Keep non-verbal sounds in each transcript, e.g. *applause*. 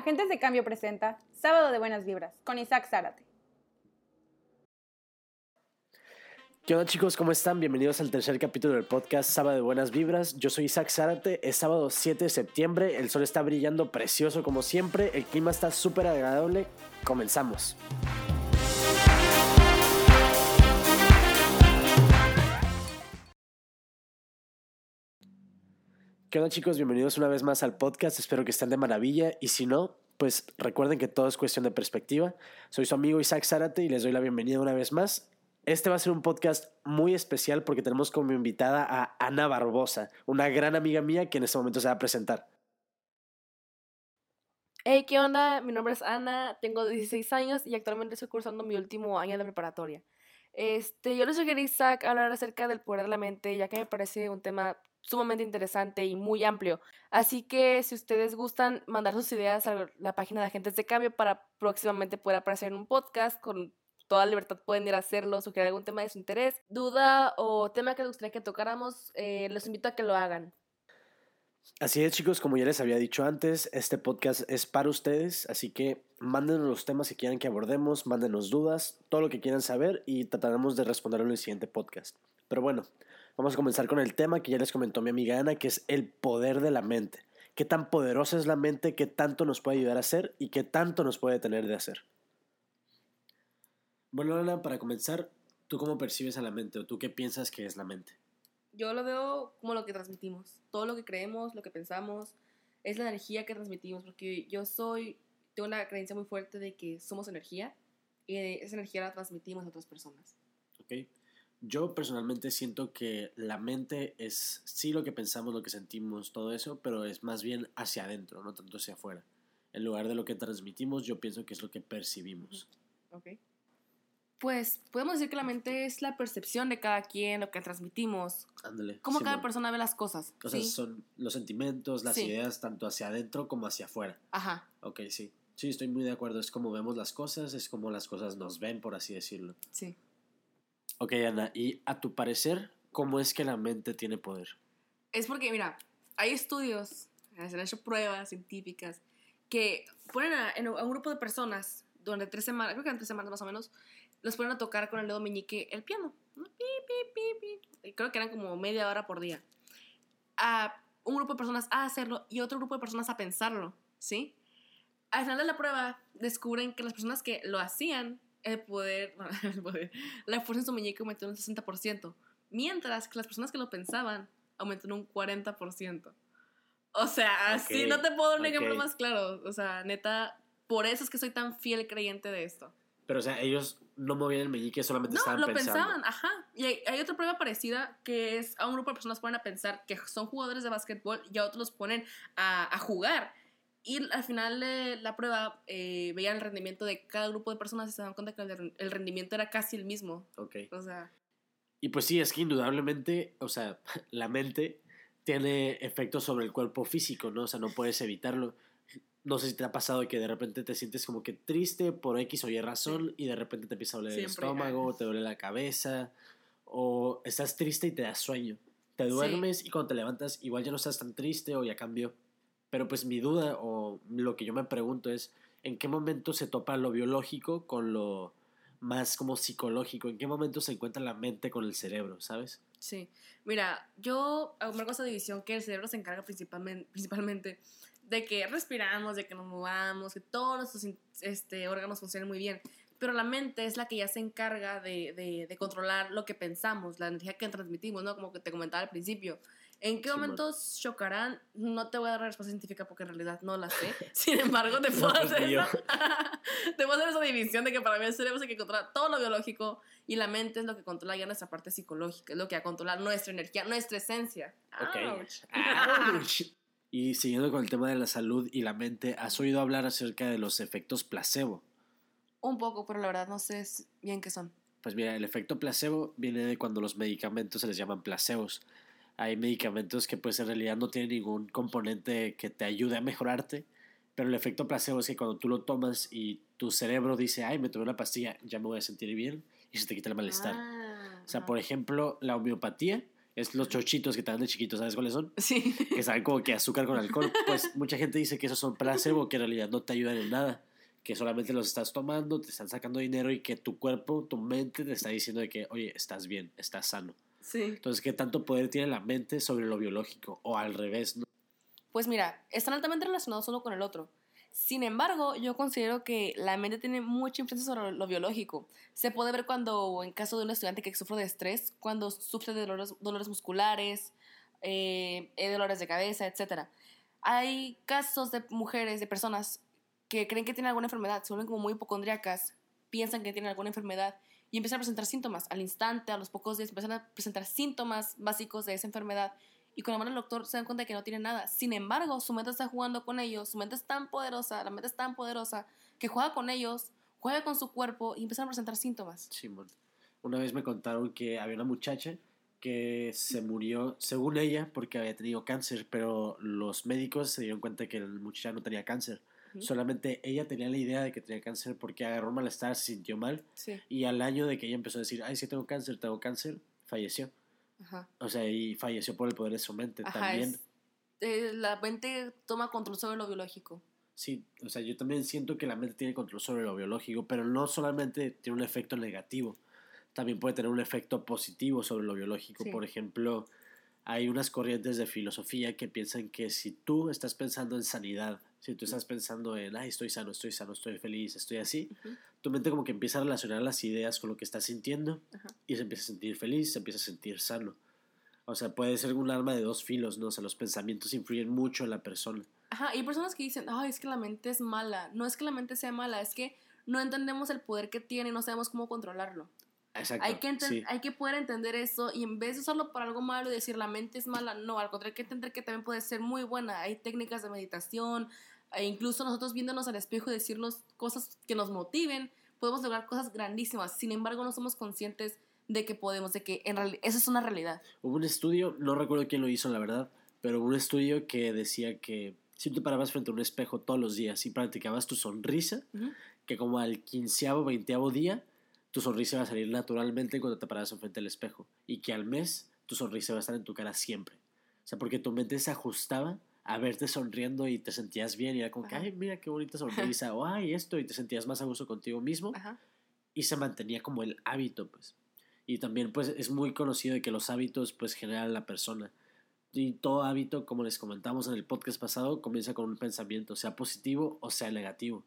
Agentes de Cambio presenta Sábado de Buenas Vibras con Isaac Zárate. ¿Qué onda chicos? ¿Cómo están? Bienvenidos al tercer capítulo del podcast Sábado de Buenas Vibras. Yo soy Isaac Zárate, es sábado 7 de septiembre, el sol está brillando precioso como siempre, el clima está súper agradable. Comenzamos. ¿Qué onda chicos? Bienvenidos una vez más al podcast, espero que estén de maravilla y si no, pues recuerden que todo es cuestión de perspectiva. Soy su amigo Isaac Zárate y les doy la bienvenida una vez más. Este va a ser un podcast muy especial porque tenemos como invitada a Ana Barbosa, una gran amiga mía que en este momento se va a presentar. Hey, ¿qué onda? Mi nombre es Ana, tengo 16 años y actualmente estoy cursando mi último año de preparatoria. Este, yo les sugerí, Isaac, hablar acerca del poder de la mente, ya que me parece un tema sumamente interesante y muy amplio. Así que si ustedes gustan mandar sus ideas a la página de Agentes de Cambio para próximamente poder aparecer en un podcast con toda libertad pueden ir a hacerlo, sugerir algún tema de su interés, duda o tema que les gustaría que tocáramos, eh, los invito a que lo hagan. Así es, chicos, como ya les había dicho antes, este podcast es para ustedes, así que mándenos los temas que quieran que abordemos, mándenos dudas, todo lo que quieran saber y trataremos de responderlo en el siguiente podcast. Pero bueno, vamos a comenzar con el tema que ya les comentó mi amiga Ana, que es el poder de la mente. ¿Qué tan poderosa es la mente? ¿Qué tanto nos puede ayudar a hacer? ¿Y qué tanto nos puede tener de hacer? Bueno, Ana, para comenzar, ¿tú cómo percibes a la mente o tú qué piensas que es la mente? Yo lo veo como lo que transmitimos. Todo lo que creemos, lo que pensamos, es la energía que transmitimos. Porque yo soy, tengo una creencia muy fuerte de que somos energía y esa energía la transmitimos a otras personas. Ok. Yo personalmente siento que la mente es sí lo que pensamos, lo que sentimos, todo eso, pero es más bien hacia adentro, no tanto hacia afuera. En lugar de lo que transmitimos, yo pienso que es lo que percibimos. Ok. Pues podemos decir que la mente es la percepción de cada quien, lo que transmitimos. Ándale. Cómo sí, cada bueno. persona ve las cosas. O sea, son los sentimientos, las Sí. ideas, tanto hacia adentro como hacia afuera. Ajá. Ok, sí. Sí, estoy muy de acuerdo. Es como vemos las cosas, es como las cosas nos ven, por así decirlo. Sí. Ok, Ana, y a tu parecer, ¿cómo es que la mente tiene poder? Es porque, mira, hay estudios, se han hecho pruebas científicas que ponen a, en- a un grupo de personas durante tres semanas, creo que eran tres semanas más o menos, los ponen a tocar con el dedo meñique el piano. ¿no? Pi, pi, pi, pi. Y Creo que eran como media hora por día. A un grupo de personas a hacerlo y otro grupo de personas a pensarlo, ¿sí? Al final de la prueba descubren que las personas que lo hacían, el poder, *laughs* el poder la fuerza en su meñique aumentó en un 60%, mientras que las personas que lo pensaban aumentó en un 40%. O sea, así Ok, no te puedo dar un ejemplo ok. más claro. O sea, neta, por eso es que soy tan fiel creyente de esto. Pero, o sea, ellos no movían el meñique, solamente No, estaban lo pensando. pensaban, ajá. Y hay, hay otra prueba parecida que es a un grupo de personas ponen a pensar que son jugadores de básquetbol y a otros los ponen a, a jugar. Y al final de la prueba eh, veían el rendimiento de cada grupo de personas y se dan cuenta que el, el rendimiento era casi el mismo. Ok. O sea, Y pues sí, es que indudablemente, o sea, *laughs* la mente tiene efectos sobre el cuerpo físico, ¿no? O sea, no puedes evitarlo. No sé si te ha pasado que de repente te sientes como que triste por X o Y razón y de repente te empieza a doler el estómago, ah. te duele la cabeza o estás triste y te da sueño. Te duermes y cuando te levantas igual ya no estás tan triste o ya cambió. Pero pues mi duda o lo que yo me pregunto es, ¿en qué momento se topa lo biológico con lo más como psicológico? ¿En qué momento se encuentra la mente con el cerebro, sabes? Sí, mira, yo hago esa división que el cerebro se encarga principalmente, principalmente de que respiramos, de que nos movamos, que todos nuestros este, órganos funcionen muy bien. Pero la mente es la que ya se encarga de, de- de controlar lo que pensamos, la energía que transmitimos, ¿no? Como que te comentaba al principio. ¿En qué Simón. momentos chocarán? No te voy a dar la respuesta científica porque en realidad no la sé. *laughs* Sin embargo, te puedo, No, pues, hacer esa, *laughs* te puedo hacer esa división de que para mí el cerebro es el que controla todo lo biológico y la mente es lo que controla ya nuestra parte psicológica, es lo que va a controlar nuestra energía, nuestra esencia. Ok. Ouch. Ouch. Y siguiendo con el tema de la salud y la mente, ¿has oído hablar acerca de los efectos placebo? Un poco, pero la verdad no sé bien qué son. Pues mira, el efecto placebo viene de cuando los medicamentos se les llaman placebos. Hay medicamentos que pues en realidad no tienen ningún componente que te ayude a mejorarte, pero el efecto placebo es que cuando tú lo tomas y tu cerebro dice, ay, me tomé una pastilla, ya me voy a sentir bien y se te quita el malestar. Ah, O sea, por ejemplo, la homeopatía Es los chochitos que te dan de chiquitos, ¿sabes cuáles son? Sí. *laughs* Que saben como que azúcar con alcohol. Pues mucha gente dice que esos son placebo, que en realidad no te ayudan en nada. Que solamente los estás tomando, te están sacando dinero y que tu cuerpo, tu mente te está diciendo de que, oye, estás bien, estás sano. Sí. Entonces, ¿qué tanto poder tiene la mente sobre lo biológico? O al revés, ¿no? Pues mira, están altamente relacionados uno con el otro. Sin embargo, yo considero que la mente tiene mucha influencia sobre lo biológico. Se puede ver cuando, en caso de un estudiante que sufre de estrés, cuando sufre de dolores, musculares, eh, eh, dolores de cabeza, etc. Hay casos de mujeres, de personas que creen que tienen alguna enfermedad, se vuelven como muy hipocondríacas, piensan que tienen alguna enfermedad y empiezan a presentar síntomas. Al instante, a los pocos días, empiezan a presentar síntomas básicos de esa enfermedad y con la mano del doctor se dan cuenta de que no tienen nada. Sin embargo, su mente está jugando con ellos, su mente es tan poderosa, la mente es tan poderosa que juega con ellos, juega con su cuerpo y empiezan a presentar síntomas. Simón. Una vez me contaron que había una muchacha que se murió, según ella, porque había tenido cáncer, pero los médicos se dieron cuenta que el muchacha no tenía cáncer. Solamente ella tenía la idea de que tenía cáncer porque agarró un malestar, se sintió mal Sí, y al año de que ella empezó a decir, ay, sí tengo cáncer, tengo cáncer, falleció. Ajá. O sea, y falleció por el poder de su mente Ajá, también. es- eh, la mente toma control sobre lo biológico. Sí, o sea, yo también siento que la mente tiene control sobre lo biológico, pero no solamente tiene un efecto negativo, también puede tener un efecto positivo sobre lo biológico. Sí. Por ejemplo, hay unas corrientes de filosofía que piensan que si tú estás pensando en sanidad, si tú estás pensando en, ay, estoy sano, estoy sano, estoy feliz, estoy así, Ujú. tu mente como que empieza a relacionar las ideas con lo que estás sintiendo y se empieza a sentir feliz, se empieza a sentir sano. O sea, puede ser un arma de dos filos, ¿no? O sea, los pensamientos influyen mucho en la persona. Ajá, y hay personas que dicen, ay, es que la mente es mala. No es que la mente sea mala, es que no entendemos el poder que tiene y no sabemos cómo controlarlo. Exacto. Hay que, sí. hay que poder entender eso y en vez de usarlo para algo malo y decir la mente es mala, no, al contrario, hay que entender que también puede ser muy buena. Hay técnicas de meditación e incluso nosotros viéndonos al espejo y decirnos cosas que nos motiven, podemos lograr cosas grandísimas. Sin embargo, no somos conscientes de que podemos, de que en realidad eso es una realidad. Hubo un estudio, no recuerdo quién lo hizo, la verdad, pero hubo un estudio que decía que si tú parabas frente a un espejo todos los días y practicabas tu sonrisa, que como al quinceavo, veinteavo día, tu sonrisa va a salir naturalmente cuando te paras enfrente del espejo. Y que al mes, tu sonrisa va a estar en tu cara siempre. O sea, porque tu mente se ajustaba a verte sonriendo y te sentías bien y era como que, ay, mira qué bonita sonrisa, *laughs* o ay, esto, y te sentías más a gusto contigo mismo Ajá. y se mantenía como el hábito, pues. Y también, pues, es muy conocido de que los hábitos, pues, generan la persona. Y todo hábito, como les comentamos en el podcast pasado, comienza con un pensamiento, sea positivo o sea negativo.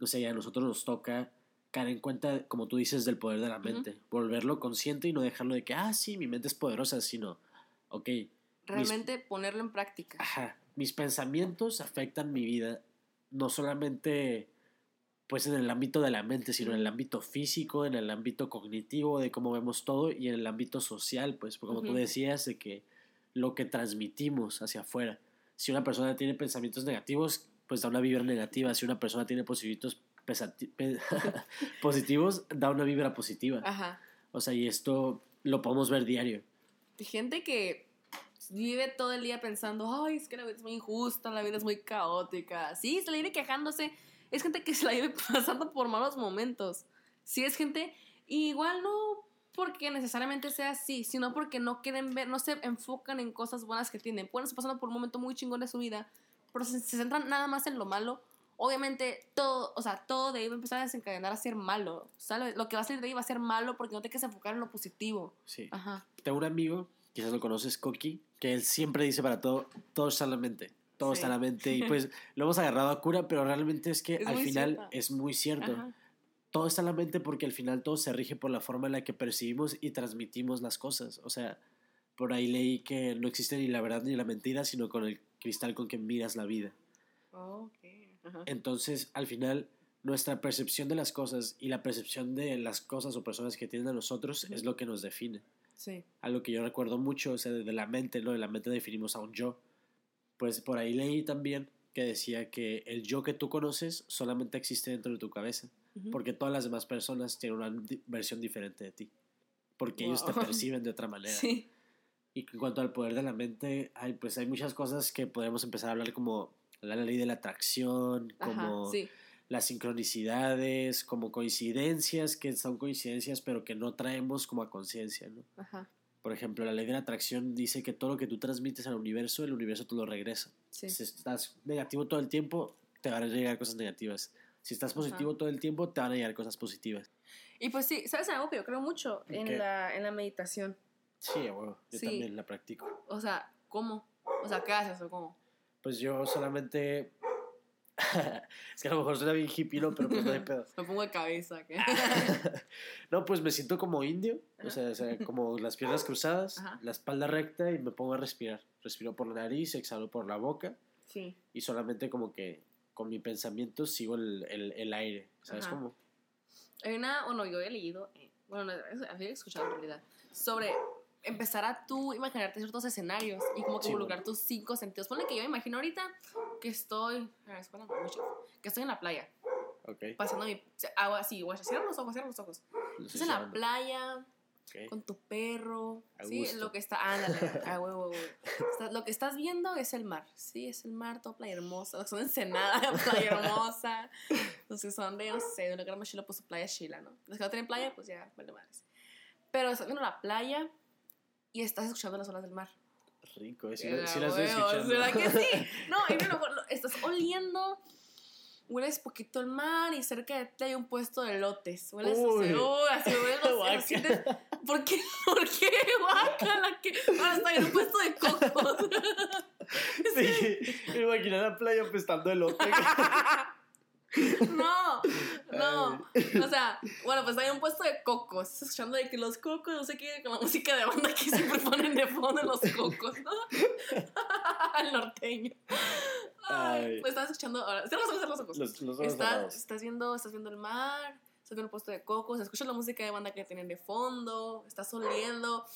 O sea, ya a nosotros nos toca caer en cuenta, como tú dices, del poder de la mente. Volverlo consciente y no dejarlo de que, ah, sí, mi mente es poderosa, sino, ok, Realmente ponerlo en práctica. ajá, mis pensamientos afectan mi vida, no solamente pues en el ámbito de la mente, sino en el ámbito físico, en el ámbito cognitivo, de cómo vemos todo y en el ámbito social, pues como tú Ujú. decías, de que lo que transmitimos hacia afuera. Si una persona tiene pensamientos negativos, pues da una vibra negativa. Si una persona tiene positivos, *laughs* positivos, da una vibra positiva. Ajá. O sea, y esto lo podemos ver diario. Hay gente que vive todo el día pensando, ay, es que la vida es muy injusta, la vida es muy caótica. Sí, se la vive quejándose. Es gente que *laughs* se la vive pasando por malos momentos. Sí, es gente, igual no porque necesariamente sea así, sino porque no quieren ver, no se enfocan en cosas buenas que tienen. Pueden estar pasando por un momento muy chingón de su vida, pero se, se centran nada más en lo malo. Obviamente, todo, o sea, todo de ahí va a empezar a desencadenar a ser malo, ¿sabes? Lo que va a salir de ahí va a ser malo porque no te quieres enfocar en lo positivo. Sí. Ajá. Tengo un amigo, quizás lo conoces, Coqui, que él siempre dice para todo, todo está en la mente. Todo está en la mente. Y *laughs* pues lo hemos agarrado a cura, pero realmente es que Es al final es muy cierto. Ajá. Todo está en la mente porque al final todo se rige por la forma en la que percibimos y transmitimos las cosas. O sea, por ahí leí que no existe ni la verdad ni la mentira, sino con el cristal con que miras la vida. Oh. Ajá. Entonces, al final, nuestra percepción de las cosas y la percepción de las cosas o personas que tienen a nosotros es lo que nos define. Sí. algo que yo recuerdo mucho, o sea, de la mente, ¿no? De la mente definimos a un yo. Pues por ahí leí también que decía que el yo que tú conoces solamente existe dentro de tu cabeza, porque todas las demás personas tienen una versión diferente de ti, porque ellos te Wow. *laughs* perciben de otra manera. Sí. Y en cuanto al poder de la mente, hay, pues hay muchas cosas que podemos empezar a hablar como la ley de la atracción, Ajá. como Sí. Las sincronicidades, como coincidencias, que son coincidencias pero que no traemos como a conciencia, ¿no? Ajá. Por ejemplo, la ley de la atracción dice que todo lo que tú transmites al universo, el universo te lo regresa. Sí. Si estás negativo todo el tiempo, te van a llegar cosas negativas. Si estás positivo Ajá. todo el tiempo, te van a llegar cosas positivas. Y pues sí, ¿sabes algo que yo creo mucho? ¿En qué? la, en la meditación. Sí, a huevo. Yo Sí. también la practico. O sea, ¿cómo? O sea, ¿qué haces o cómo? Pues yo solamente. *laughs* es que a lo mejor suena bien hippie, ¿no? Pero pues no hay pedo. *laughs* Me pongo de cabeza. ¿qué? *laughs* no, pues me siento como indio. O sea, o sea, como las piernas cruzadas, Ajá. la espalda recta y me pongo a respirar. Respiro por la nariz, exhalo por la boca sí. y solamente como que con mi pensamiento sigo el, el, el aire. ¿Sabes Ajá. cómo? Hay una, bueno, yo he leído, eh, bueno, no, había escuchado en realidad, sobre empezar a tú imaginarte ciertos escenarios y como que Sí, involucrar tus cinco sentidos. Ponle que yo me imagino ahorita que estoy, que estoy en la playa, Ok. pasando mi, agua así, guacha, cierra los ojos, cierra los ojos. Lo Estás en la playa, Ok. con tu perro, sí, lo que está, ándale, ah, *laughs* huevo, huevo. Lo que estás viendo es el mar, sí, es el mar, toda playa hermosa, los *laughs* que son Ensenada, *laughs* playa hermosa, los que son de, no sé, de una gran mochila, pues su playa chila, ¿no? Los que no tienen playa, pues ya, vale madres. Pero estás viendo la playa y estás escuchando las olas del mar. Rico, eh, sí, la- sí la estoy escuchando. ¿Verdad que sí? *laughs* No, y lo- estás oliendo, hueles poquito el mar y cerca de ti hay un puesto de lotes. Hueles Uy. así, uy, así hueles *laughs* sientes- ¿Por qué? *laughs* ¿Por qué? Guácala, que ahora está en un puesto de cocos. Sí, me imaginé la playa apestando elote. No, *laughs* no. O sea, bueno, pues hay un puesto de cocos. Estás escuchando de que los cocos, no sé qué, con la música de banda que siempre *laughs* ponen de fondo los cocos, ¿no? *laughs* El norteño. Ay, pues estás escuchando ahora. Cierra los ojos, los ojos. Los, los ojos Estás, estás viendo, estás viendo el mar, estás viendo el puesto de cocos, escuchas la música de banda que tienen de fondo, estás oliendo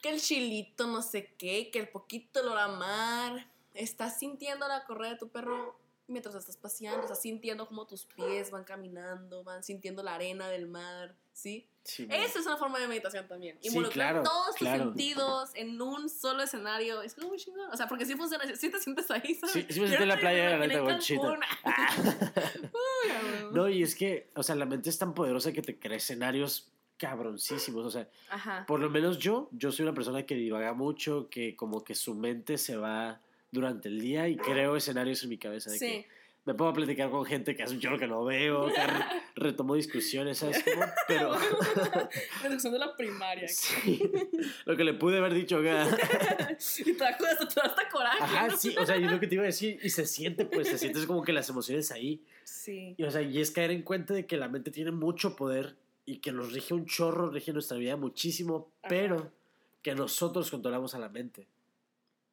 que el chilito no sé qué, que el poquito olor a mar, estás sintiendo la correa de tu perro mientras estás paseando, estás sintiendo cómo tus pies van caminando, van sintiendo la arena del mar, ¿sí? Sí. Esa es una forma de meditación también. Sí, Involucrar claro, todos claro. tus sentidos en un solo escenario. Es como muy chingón. O sea, porque sí funciona, sí te sientes ahí, ¿sabes? Sí, sí me sentí en la playa, la imaginé neta, en bonchita. Cancún. *laughs* Uy, a huevo. No, y es que, o sea, la mente es tan poderosa que te crea escenarios cabroncísimos. O sea, Ajá. por lo menos yo, yo soy una persona que divaga mucho, que como que su mente se va durante el día y creo escenarios en mi cabeza. De Sí. que me a platicar con gente que hace un chorro que no veo, que *laughs* re- retomo discusiones, ¿sabes *laughs* cómo? Pero, La *laughs* sección de la primaria. sí, lo que le pude haber dicho acá. Y te da hasta coraje. Ajá, ¿no? sí, o sea, yo lo que te iba a decir, y se siente, pues, se siente como que las emociones ahí. Sí. Y, o sea, y es caer en cuenta de que la mente tiene mucho poder y que nos rige un chorro, rige nuestra vida muchísimo, Ajá. pero que nosotros controlamos a la mente.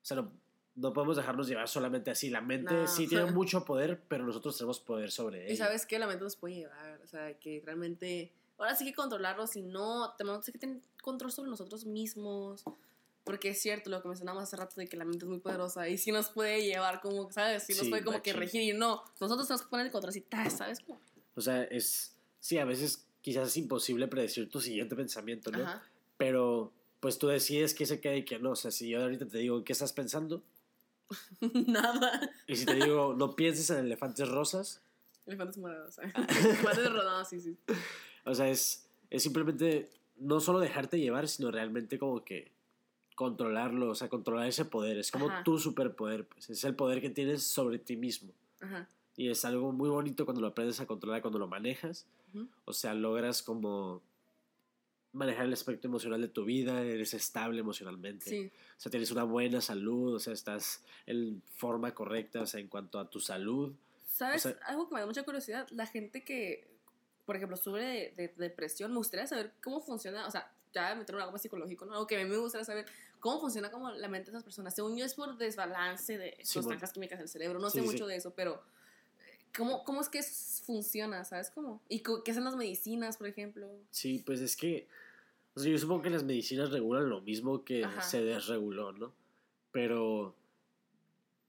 O sea, no, no podemos dejarnos llevar solamente así. La mente No. sí tiene *laughs* mucho poder, pero nosotros tenemos poder sobre ella. Y sabes que la mente nos puede llevar. O sea, que realmente. Ahora sí que controlarlo, si no, tenemos que tener control sobre nosotros mismos. Porque es cierto lo que mencionamos hace rato de que la mente es muy poderosa y sí nos puede llevar como, ¿sabes? Sí nos Sí, puede como que regir y no. Nosotros tenemos que poner el control así. ¿sabes? Como, O sea, es. Sí, a veces quizás es imposible predecir tu siguiente pensamiento, ¿no? Ajá. Pero pues tú decides qué se queda y qué no. O sea, si yo ahorita te digo qué estás pensando, *laughs* Nada. y si te digo no pienses en elefantes rosas, Elefantes morados. ¿sabes? *laughs* Elefantes rodados, sí, sí. O sea, es, es simplemente no solo dejarte llevar, sino realmente como que controlarlo, o sea, controlar ese poder. Es como Ajá. tu superpoder, pues es el poder que tienes sobre ti mismo. Ajá. Y es algo muy bonito cuando lo aprendes a controlar, cuando lo manejas. O sea, logras como manejar el aspecto emocional de tu vida, eres estable emocionalmente. Sí. O sea, tienes una buena salud, o sea, estás en forma correcta, o sea, en cuanto a tu salud. ¿Sabes? O sea- Algo que me da mucha curiosidad, la gente que, por ejemplo, sufre de, de depresión, me gustaría saber cómo funciona, o sea, ya meter algo más psicológico, ¿no? Algo que a mí me gustaría saber cómo funciona como la mente de esas personas. Según yo es por desbalance de Sí, sustancias bueno. químicas en el cerebro, no Sí, sé sí, mucho sí. de eso, pero ¿cómo, cómo es que eso funciona, ¿sabes cómo? ¿Y qué hacen las medicinas, por ejemplo? Sí, pues es que. O sea, yo supongo que las medicinas regulan lo mismo que Ajá. se desreguló, ¿no? Pero.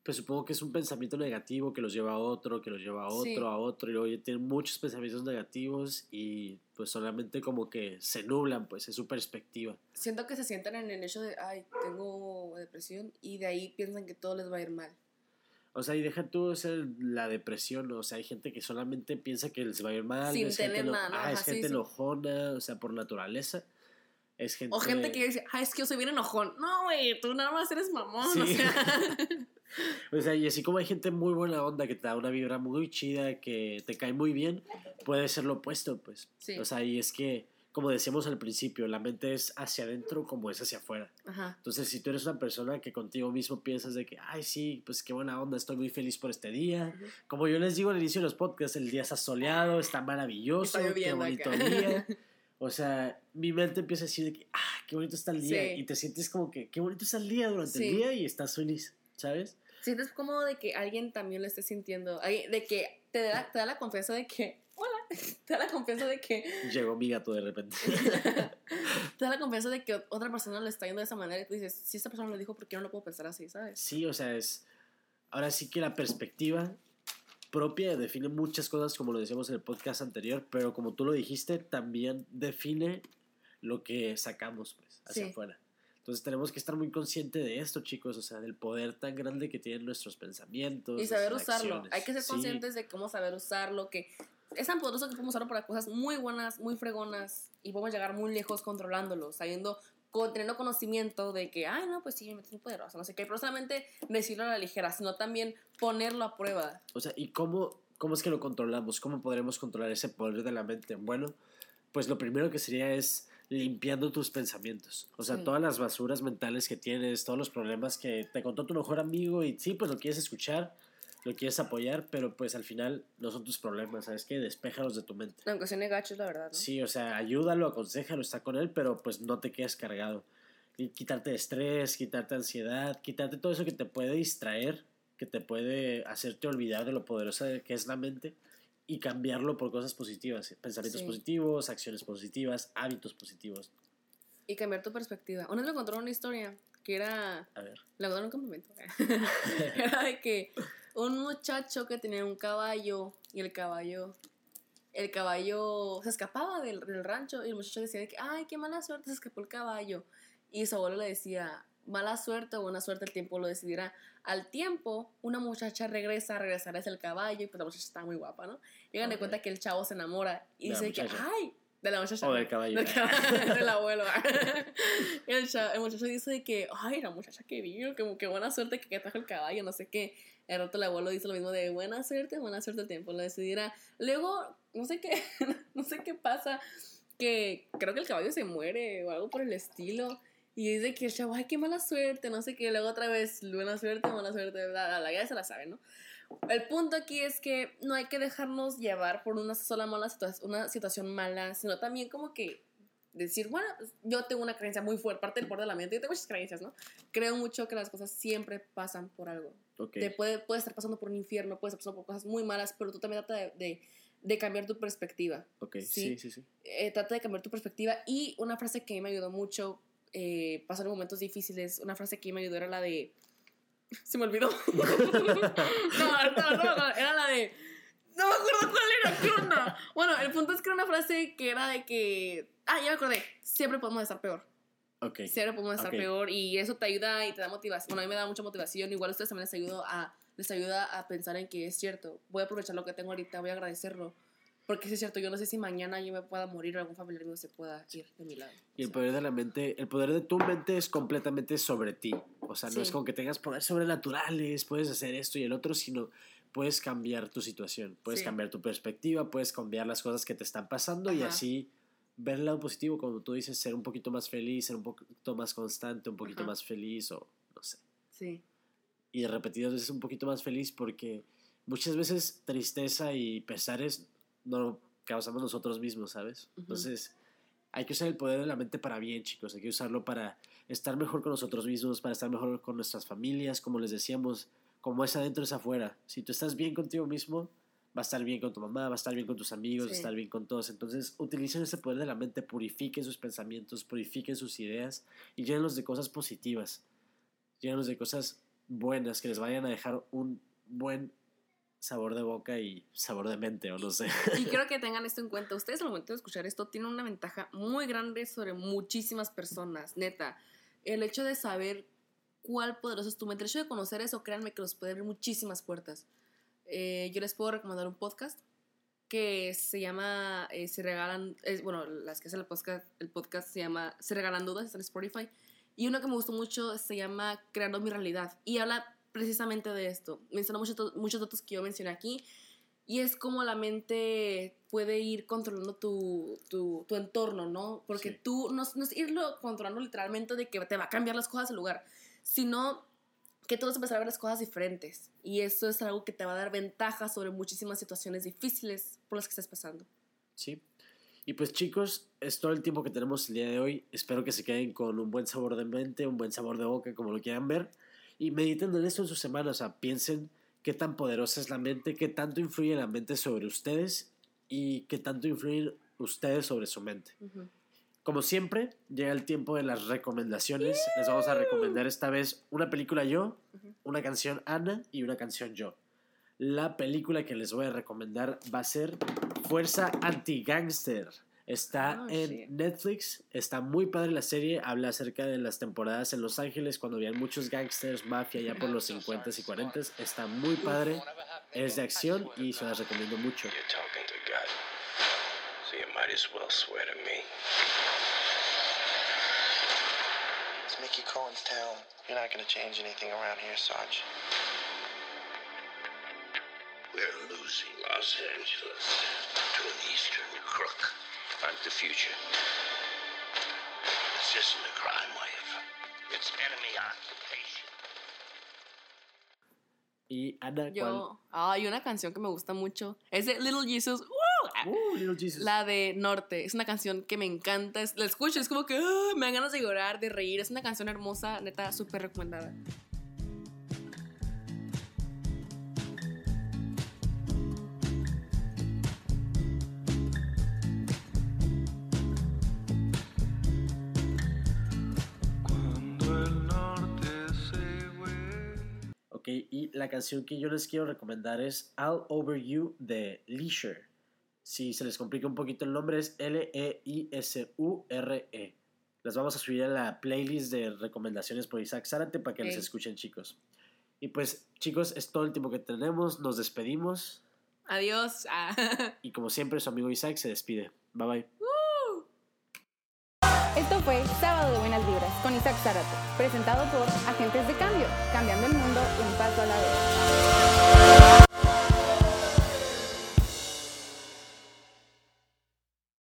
Pues supongo que es un pensamiento negativo que los lleva a otro, que los lleva a otro, Sí. a otro, y luego ya tienen muchos pensamientos negativos y pues solamente como que se nublan, pues es su perspectiva. Siento que se sientan en el hecho de, ay, tengo depresión, y de ahí piensan que todo les va a ir mal. O sea, y deja tú o sea, la depresión, o sea, hay gente que solamente piensa que les va a ir mal, Sin es gente, ah, es sí, gente sí. enojona, o sea, por naturaleza. Es gente... O gente que dice, ay, es que yo soy bien enojón. No, güey, tú nada más eres mamón. Sí. O sea, *laughs* O sea, y así como hay gente muy buena onda que te da una vibra muy chida, que te cae muy bien, puede ser lo opuesto, pues. Sí. O sea, y es que, como decíamos al principio, la mente es hacia adentro como es hacia afuera. Ajá. Entonces, si tú eres una persona que contigo mismo piensas de que, ay, sí, pues qué buena onda, estoy muy feliz por este día. Ujú. Como yo les digo al inicio de los podcasts, el día está soleado, está maravilloso, Está qué bonito acá. día. *laughs* O sea, mi mente empieza a decir de que, ah, qué bonito está el día. Sí. Y te sientes como que, qué bonito está el día durante Sí. el día y estás feliz, ¿sabes? Sientes como de que alguien también lo esté sintiendo. De que te da, te da la confianza de que. *laughs* Te da la confianza de que. Llegó mi gato de repente. *laughs* *laughs* te da la confianza de que otra persona lo está viendo de esa manera y tú dices, si esta persona lo dijo, ¿por qué no lo puedo pensar así, sabes? Sí, o sea, es. Ahora sí que la perspectiva propia define muchas cosas, como lo decíamos en el podcast anterior, pero como tú lo dijiste, también define lo que sacamos, pues, hacia Sí. afuera. Entonces tenemos que estar muy conscientes de esto, chicos, o sea, del poder tan grande que tienen nuestros pensamientos. Y saber usarlo. acciones. Hay que ser Sí, conscientes de cómo saber usarlo, que es tan poderoso que podemos usarlo para cosas muy buenas, muy fregonas, y podemos llegar muy lejos controlándolo, sabiendo, con- teniendo conocimiento de que, ay, no, pues sí, es muy poderoso, no sé qué, pero solamente decirlo a la ligera, sino también ponerlo a prueba. O sea, ¿y cómo, cómo es que lo controlamos? ¿Cómo podremos controlar ese poder de la mente? Bueno, pues lo primero que sería es limpiando tus pensamientos. O sea, Sí. todas las basuras mentales que tienes, todos los problemas que te contó tu mejor amigo y sí, pues lo quieres escuchar, lo quieres apoyar, pero pues al final no son tus problemas, ¿sabes qué? Despéjalos de tu mente. Aunque suene gacho, la verdad, ¿no? Sí, o sea, ayúdalo, aconsejalo, está con él, pero pues no te quedes cargado. Y quitarte estrés, quitarte ansiedad, quitarte todo eso que te puede distraer, que te puede hacerte olvidar de lo poderosa que es la mente y cambiarlo por cosas positivas, pensamientos Sí. positivos, acciones positivas, hábitos positivos. Y cambiar tu perspectiva. Una vez me contaron una historia que era A ver. La verdad, un campamento. *laughs* Era de que un muchacho que tenía un caballo y el caballo. El caballo se escapaba del, del rancho y el muchacho decía de que, ay, qué mala suerte, se escapó el caballo. Y su abuelo le decía, mala suerte o buena suerte, el tiempo lo decidirá. Al tiempo, una muchacha regresa, regresará hacia el caballo y pues la muchacha está muy guapa, ¿no? Llegan de Ok. cuenta que el chavo se enamora y De la dice que, ay, de la muchacha. O del caballo. Del, caballo, *laughs* del abuelo. *laughs* El, el muchacho dice que, ay, la muchacha que vino, como que buena suerte que, que trajo el caballo, no sé qué. El rato el abuelo dice lo mismo de buena suerte, buena suerte el tiempo, lo decidirá. Luego, no sé qué, *laughs* no sé qué pasa, que creo que el caballo se muere o algo por el estilo. Y dice que el chavo, ay, qué mala suerte, no sé qué. Luego otra vez, buena suerte, mala suerte, bla, bla, bla, ya se la sabe, ¿no? El punto aquí es que no hay que dejarnos llevar por una sola mala situación, una situación mala, sino también como que decir, bueno, pues, yo tengo una creencia muy fuerte, parte del poder de la mente, yo tengo muchas creencias, ¿no? Creo mucho que las cosas siempre pasan por algo. Ok. Te puede, puedes estar pasando por un infierno, puedes estar pasando por cosas muy malas, pero tú también trata de, de, de cambiar tu perspectiva. Ok, sí. sí, sí, sí. Eh, trata de cambiar tu perspectiva. Y una frase que a mí me ayudó mucho, eh, pasar momentos difíciles, una frase que me ayudó era la de... Se me olvidó. *laughs* *laughs* no, no me acuerdo, era la de... No me acuerdo cuál era, ¿qué onda? Bueno, el punto es que era una frase que era de que... Ah, ya me acordé. Siempre podemos estar peor. Ok. Siempre podemos estar Ok. peor y eso te ayuda y te da motivación. Bueno, a mí me da mucha motivación. Igual a ustedes también les ayuda a, les ayuda a pensar en que es cierto. Voy a aprovechar lo que tengo ahorita, voy a agradecerlo. Porque sí es cierto, yo no sé si mañana yo me pueda morir o algún familiar mío se pueda ir de mi lado. Y el sea, poder de la mente, el poder de tu mente es completamente sobre ti. O sea, no Sí. es como que tengas poderes sobrenaturales, puedes hacer esto y el otro, sino puedes cambiar tu situación, puedes Sí. cambiar tu perspectiva, puedes cambiar las cosas que te están pasando y Ajá. así ver el lado positivo, como tú dices, ser un poquito más feliz, ser un poquito más constante, un poquito Ajá. más feliz o no sé. Sí, Y repetidas veces un poquito más feliz porque muchas veces tristeza y pesares no lo causamos nosotros mismos, ¿sabes? Ujú. Entonces hay que usar el poder de la mente para bien, chicos. Hay que usarlo para estar mejor con nosotros mismos, para estar mejor con nuestras familias, como les decíamos, como es adentro es afuera. Si tú estás bien contigo mismo, va a estar bien con tu mamá, va a estar bien con tus amigos, va a estar bien con todos. Entonces, utilicen ese poder de la mente, purifiquen sus pensamientos, purifiquen sus ideas y llénenlos de cosas positivas. Llénenlos de cosas buenas que les vayan a dejar un buen sabor de boca y sabor de mente, o no sé. Y quiero *laughs* que tengan esto en cuenta. Ustedes al momento de escuchar esto tienen una ventaja muy grande sobre muchísimas personas, neta. El hecho de saber cuál poderoso es tu mente, el hecho de conocer eso, créanme que los puede abrir muchísimas puertas. Eh, yo les puedo recomendar un podcast que se llama eh, Se Regalan, es, bueno, las que hacen el podcast, el podcast se llama Se Regalan Dudas, está en Spotify. Y uno que me gustó mucho se llama Creando mi realidad. Y habla precisamente de esto. Menciona muchos, muchos datos que yo mencioné aquí. Y es como la mente puede ir controlando tu, tu, tu entorno, ¿no? Porque Sí. tú no, es- no es irlo controlando literalmente de que te va a cambiar las cosas del lugar, sino que tú vas a empezar a ver las cosas diferentes. Y eso es algo que te va a dar ventaja sobre muchísimas situaciones difíciles por las que estés pasando. Sí. Y pues chicos, es todo el tiempo que tenemos el día de hoy. Espero que se queden con un buen sabor de mente, un buen sabor de boca, como lo quieran ver. Y mediten en esto en sus semanas. O sea, piensen qué tan poderosa es la mente, qué tanto influye la mente sobre ustedes y qué tanto influyen ustedes sobre su mente. Como siempre, llega el tiempo de las recomendaciones. Les vamos a recomendar esta vez una película yo, una canción Ana y una canción yo. La película que les voy a recomendar va a ser Fuerza Anti-Gangster. Está Oh, en shit. Netflix, está muy padre la serie, habla acerca de las temporadas en Los Ángeles cuando habían muchos gangsters, mafia ya por los 50s y 40s. Está muy padre, es de acción y se las recomiendo mucho. You're talking to God, so you might as well swear to me. It's Mickey Cohen's town. You're not gonna change anything around here, Sarge. We're losing Los Angeles to an Eastern crook. Like the future. This isn't a crime wave. It's enemy occupation. Y. Yo, ah, hay una canción que me gusta mucho. Es de Little Jesus. ¡Woo! Ah, Uh, Little Jesus. La de Norte. Es una canción que me encanta. Es- la escucho, es como que ah, me dan ganas de llorar, de reír. Es una canción hermosa, neta, súper recomendada. Ok, y la canción que yo les quiero recomendar es All Over You de Leisure. Si se les complica un poquito el nombre, es L-E-I-S-U-R-E. Las vamos a subir a la playlist de recomendaciones por Isaac Zárate para que les escuchen, chicos. Y pues, chicos, es todo el tiempo que tenemos. Nos despedimos. Adiós. Ah. *laughs* Y como siempre, su amigo Isaac se despide. Bye bye. Esto fue Sábado de Buenas Vibras con Isaac Zárate, presentado por Agentes de Cambio, cambiando el mundo un paso a la vez.